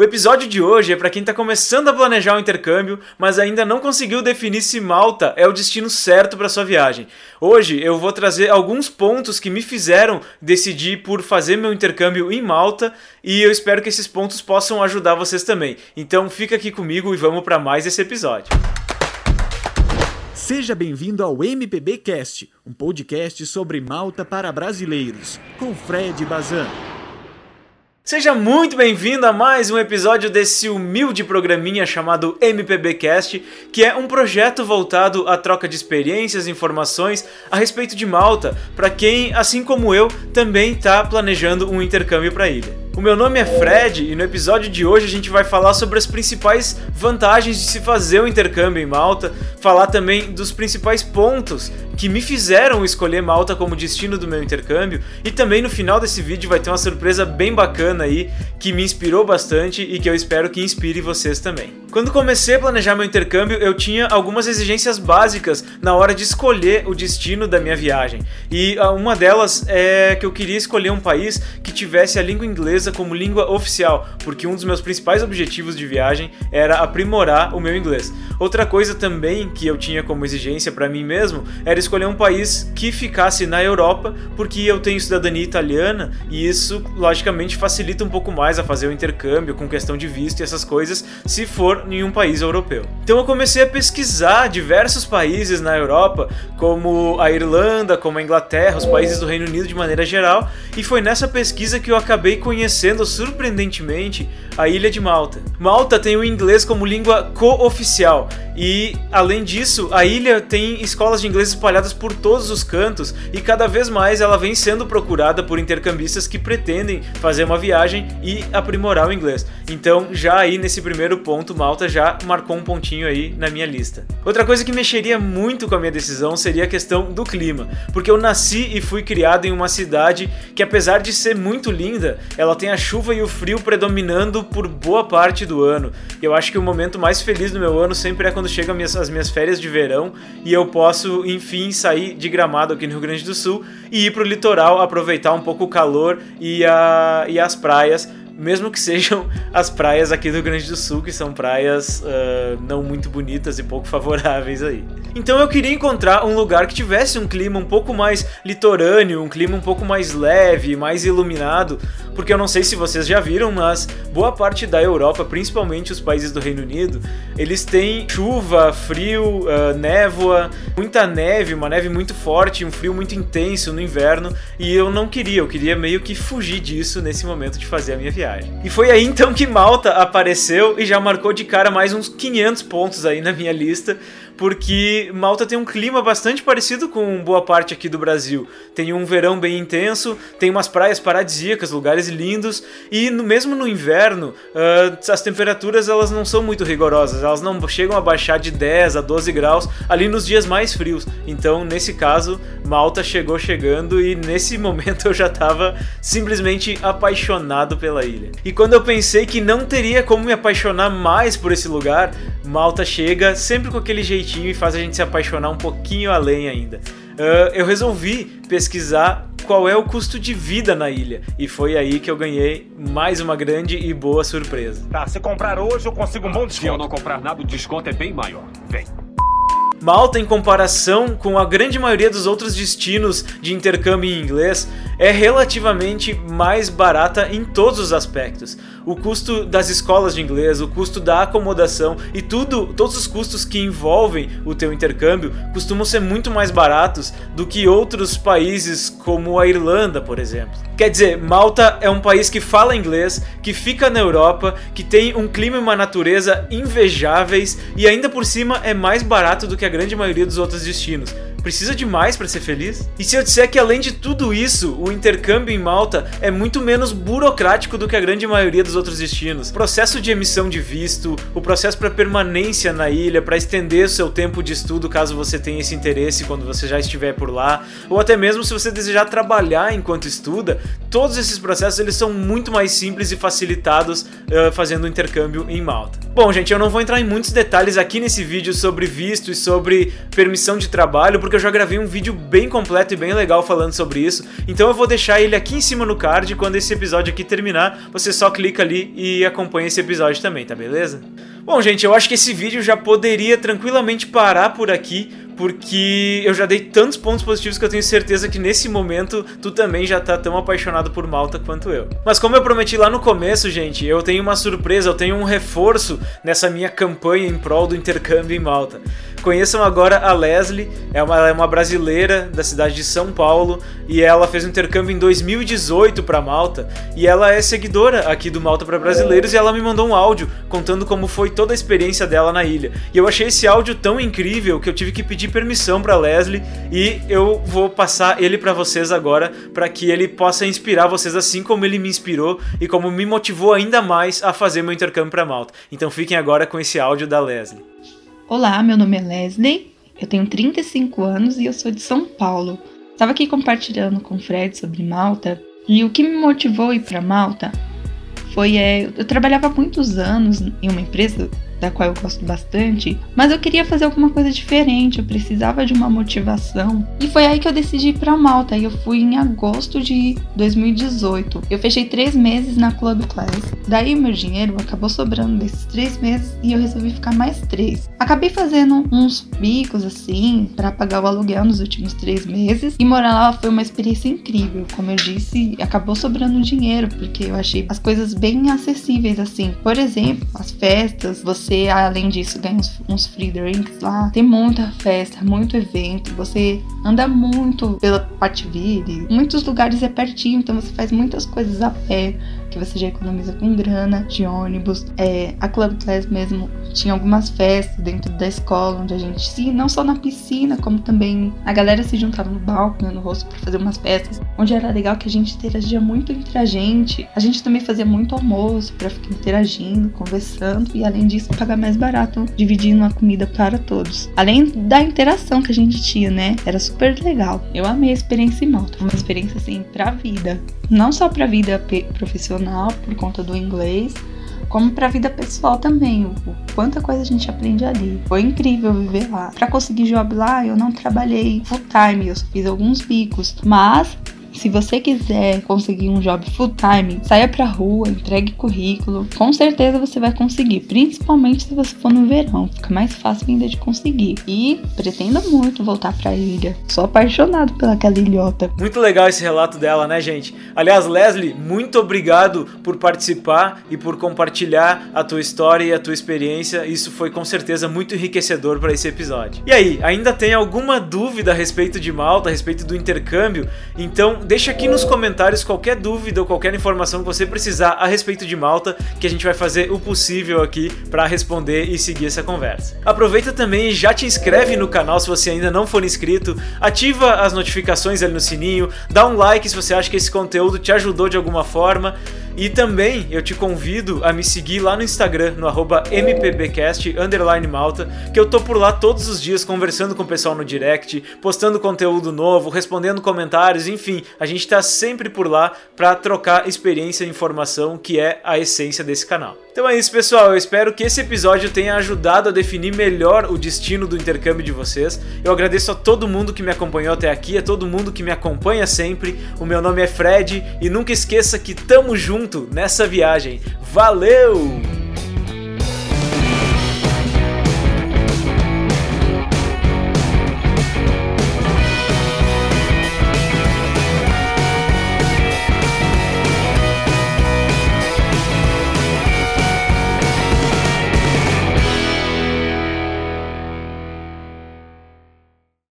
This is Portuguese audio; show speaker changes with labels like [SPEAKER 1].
[SPEAKER 1] O episódio de hoje é para quem está começando a planejar o um intercâmbio, mas ainda não conseguiu definir se Malta é o destino certo para sua viagem. Hoje eu vou trazer alguns pontos que me fizeram decidir por fazer meu intercâmbio em Malta e eu espero que esses pontos possam ajudar vocês também. Então fica aqui comigo e vamos para mais esse episódio.
[SPEAKER 2] Seja bem-vindo ao MPB Cast, um podcast sobre Malta para brasileiros, com Fred Bazan.
[SPEAKER 1] Seja muito bem-vindo a mais um episódio desse humilde programinha chamado MPBcast, que é um projeto voltado à troca de experiências e informações a respeito de Malta, para quem, assim como eu, também está planejando um intercâmbio para a ilha. O meu nome é Fred e no episódio de hoje a gente vai falar sobre as principais vantagens de se fazer o intercâmbio em Malta, falar também dos principais pontos que me fizeram escolher Malta como destino do meu intercâmbio e também no final desse vídeo vai ter uma surpresa bem bacana aí que me inspirou bastante e que eu espero que inspire vocês também. Quando comecei a planejar meu intercâmbio, eu tinha algumas exigências básicas na hora de escolher o destino da minha viagem. E ah, uma delas é que eu queria escolher um país que tivesse a língua inglesa como língua oficial, porque um dos meus principais objetivos de viagem era aprimorar o meu inglês. Outra coisa também que eu tinha como exigência para mim mesmo era escolher um país que ficasse na Europa, porque eu tenho cidadania italiana e isso logicamente facilita um pouco mais a fazer o intercâmbio com questão de visto e essas coisas, se for em um país europeu. Então eu comecei a pesquisar diversos países na Europa, como a Irlanda, como a Inglaterra, os países do Reino Unido de maneira geral, e foi nessa pesquisa que eu acabei conhecendo surpreendentemente a ilha de Malta. Malta tem o inglês como língua cooficial e, além disso, a ilha tem escolas de inglês espalhadas por todos os cantos e cada vez mais ela vem sendo procurada por intercambistas que pretendem fazer uma viagem e aprimorar o inglês. Então, já aí nesse primeiro ponto, Malta já marcou um pontinho aí na minha lista. Outra coisa que mexeria muito com a minha decisão seria a questão do clima, porque eu nasci e fui criado em uma cidade que, apesar de ser muito linda, ela tem a chuva e o frio predominando por boa parte do ano. Eu acho que o momento mais feliz do meu ano sempre é quando chegam as minhas férias de verão e eu posso, enfim, sair de gramado aqui no Rio Grande do Sul e ir para o litoral aproveitar um pouco o calor e, a, e as praias mesmo que sejam as praias aqui do Grande do Sul, que são praias uh, não muito bonitas e pouco favoráveis aí. Então eu queria encontrar um lugar que tivesse um clima um pouco mais litorâneo, um clima um pouco mais leve, mais iluminado, porque eu não sei se vocês já viram, mas boa parte da Europa, principalmente os países do Reino Unido, eles têm chuva, frio, uh, névoa, muita neve, uma neve muito forte, um frio muito intenso no inverno, e eu não queria, eu queria meio que fugir disso nesse momento de fazer a minha viagem. E foi aí então que Malta apareceu e já marcou de cara mais uns 500 pontos aí na minha lista, porque Malta tem um clima bastante parecido com boa parte aqui do Brasil. Tem um verão bem intenso, tem umas praias paradisíacas, lugares lindos, e no, mesmo no inverno, uh, as temperaturas elas não são muito rigorosas, elas não chegam a baixar de 10 a 12 graus ali nos dias mais frios. Então, nesse caso, Malta chegou chegando e nesse momento eu já estava simplesmente apaixonado pela ilha. E quando eu pensei que não teria como me apaixonar mais por esse lugar, Malta chega sempre com aquele jeitinho e faz a gente se apaixonar um pouquinho além ainda. Uh, eu resolvi pesquisar qual é o custo de vida na ilha. E foi aí que eu ganhei mais uma grande e boa surpresa.
[SPEAKER 3] Tá, se comprar hoje eu consigo um bom desconto.
[SPEAKER 4] Se eu não comprar nada, o desconto é bem maior. Vem.
[SPEAKER 1] Malta, em comparação com a grande maioria dos outros destinos de intercâmbio em inglês, é relativamente mais barata em todos os aspectos. O custo das escolas de inglês, o custo da acomodação e tudo, todos os custos que envolvem o teu intercâmbio costumam ser muito mais baratos do que outros países como a Irlanda, por exemplo. Quer dizer, Malta é um país que fala inglês, que fica na Europa, que tem um clima e uma natureza invejáveis e ainda por cima é mais barato do que a grande maioria dos outros destinos. Precisa de mais para ser feliz? E se eu disser que além de tudo isso, o intercâmbio em Malta é muito menos burocrático do que a grande maioria dos outros destinos? Processo de emissão de visto, o processo para permanência na ilha, para estender o seu tempo de estudo caso você tenha esse interesse quando você já estiver por lá, ou até mesmo se você desejar trabalhar enquanto estuda, todos esses processos eles são muito mais simples e facilitados uh, fazendo o intercâmbio em Malta. Bom, gente, eu não vou entrar em muitos detalhes aqui nesse vídeo sobre visto e sobre permissão de trabalho, porque eu já gravei um vídeo bem completo e bem legal falando sobre isso. Então eu vou deixar ele aqui em cima no card. Quando esse episódio aqui terminar, você só clica ali e acompanha esse episódio também, tá beleza? Bom, gente, eu acho que esse vídeo já poderia tranquilamente parar por aqui, porque eu já dei tantos pontos positivos que eu tenho certeza que nesse momento tu também já tá tão apaixonado por Malta quanto eu. Mas como eu prometi lá no começo, gente, eu tenho uma surpresa, eu tenho um reforço nessa minha campanha em prol do intercâmbio em Malta. Conheçam agora a Leslie, é uma, é uma brasileira da cidade de São Paulo e ela fez um intercâmbio em 2018 para Malta e ela é seguidora aqui do Malta para Brasileiros e ela me mandou um áudio contando como foi toda a experiência dela na ilha. E eu achei esse áudio tão incrível que eu tive que pedir permissão para Leslie e eu vou passar ele para vocês agora para que ele possa inspirar vocês assim como ele me inspirou e como me motivou ainda mais a fazer meu intercâmbio para Malta. Então fiquem agora com esse áudio da Leslie.
[SPEAKER 5] Olá, meu nome é Leslie, eu tenho 35 anos e eu sou de São Paulo. Estava aqui compartilhando com o Fred sobre Malta e o que me motivou a ir para Malta foi é, eu trabalhava muitos anos em uma empresa da qual eu gosto bastante, mas eu queria fazer alguma coisa diferente, eu precisava de uma motivação. E foi aí que eu decidi ir pra Malta, e eu fui em agosto de 2018. Eu fechei três meses na Club Class. Daí meu dinheiro acabou sobrando desses três meses e eu resolvi ficar mais três. Acabei fazendo uns bicos assim, para pagar o aluguel nos últimos três meses, e morar lá foi uma experiência incrível. Como eu disse, acabou sobrando dinheiro, porque eu achei as coisas bem acessíveis assim. Por exemplo, as festas, você você, além disso, ganha uns, uns free drinks lá. Tem muita festa, muito evento. Você anda muito pela Patville. Muitos lugares é pertinho, então você faz muitas coisas a pé que você já economiza com grana de ônibus. É, a Club Class mesmo tinha algumas festas dentro da escola onde a gente se não só na piscina, como também a galera se juntava no balcão, no rosto para fazer umas festas, onde era legal que a gente interagia muito entre a gente. A gente também fazia muito almoço para ficar interagindo, conversando e além disso pagar mais barato dividindo a comida para todos. Além da interação que a gente tinha, né? Era super legal. Eu amei a experiência em Malta, uma experiência assim pra vida, não só pra vida profissional profissional por conta do inglês, como para a vida pessoal também. O, quanta coisa a gente aprende ali. Foi incrível viver lá. Para conseguir job lá, eu não trabalhei full time, eu só fiz alguns bicos, mas se você quiser conseguir um job full time, saia pra rua, entregue currículo. Com certeza você vai conseguir, principalmente se você for no verão, fica mais fácil ainda de conseguir. E pretendo muito voltar pra ilha. Sou apaixonado pelaquela ilhota.
[SPEAKER 1] Muito legal esse relato dela, né, gente? Aliás, Leslie, muito obrigado por participar e por compartilhar a tua história e a tua experiência. Isso foi com certeza muito enriquecedor para esse episódio. E aí, ainda tem alguma dúvida a respeito de Malta, a respeito do intercâmbio? Então, deixa aqui nos comentários qualquer dúvida ou qualquer informação que você precisar a respeito de Malta, que a gente vai fazer o possível aqui para responder e seguir essa conversa. Aproveita também e já te inscreve no canal se você ainda não for inscrito, ativa as notificações ali no sininho, dá um like se você acha que esse conteúdo te ajudou de alguma forma e também eu te convido a me seguir lá no Instagram, no mpbcast malta, que eu tô por lá todos os dias conversando com o pessoal no direct, postando conteúdo novo, respondendo comentários, enfim, a gente tá sempre por lá para trocar experiência e informação, que é a essência desse canal. Então é isso, pessoal. Eu espero que esse episódio tenha ajudado a definir melhor o destino do intercâmbio de vocês. Eu agradeço a todo mundo que me acompanhou até aqui, a todo mundo que me acompanha sempre. O meu nome é Fred e nunca esqueça que tamo junto nessa viagem. Valeu!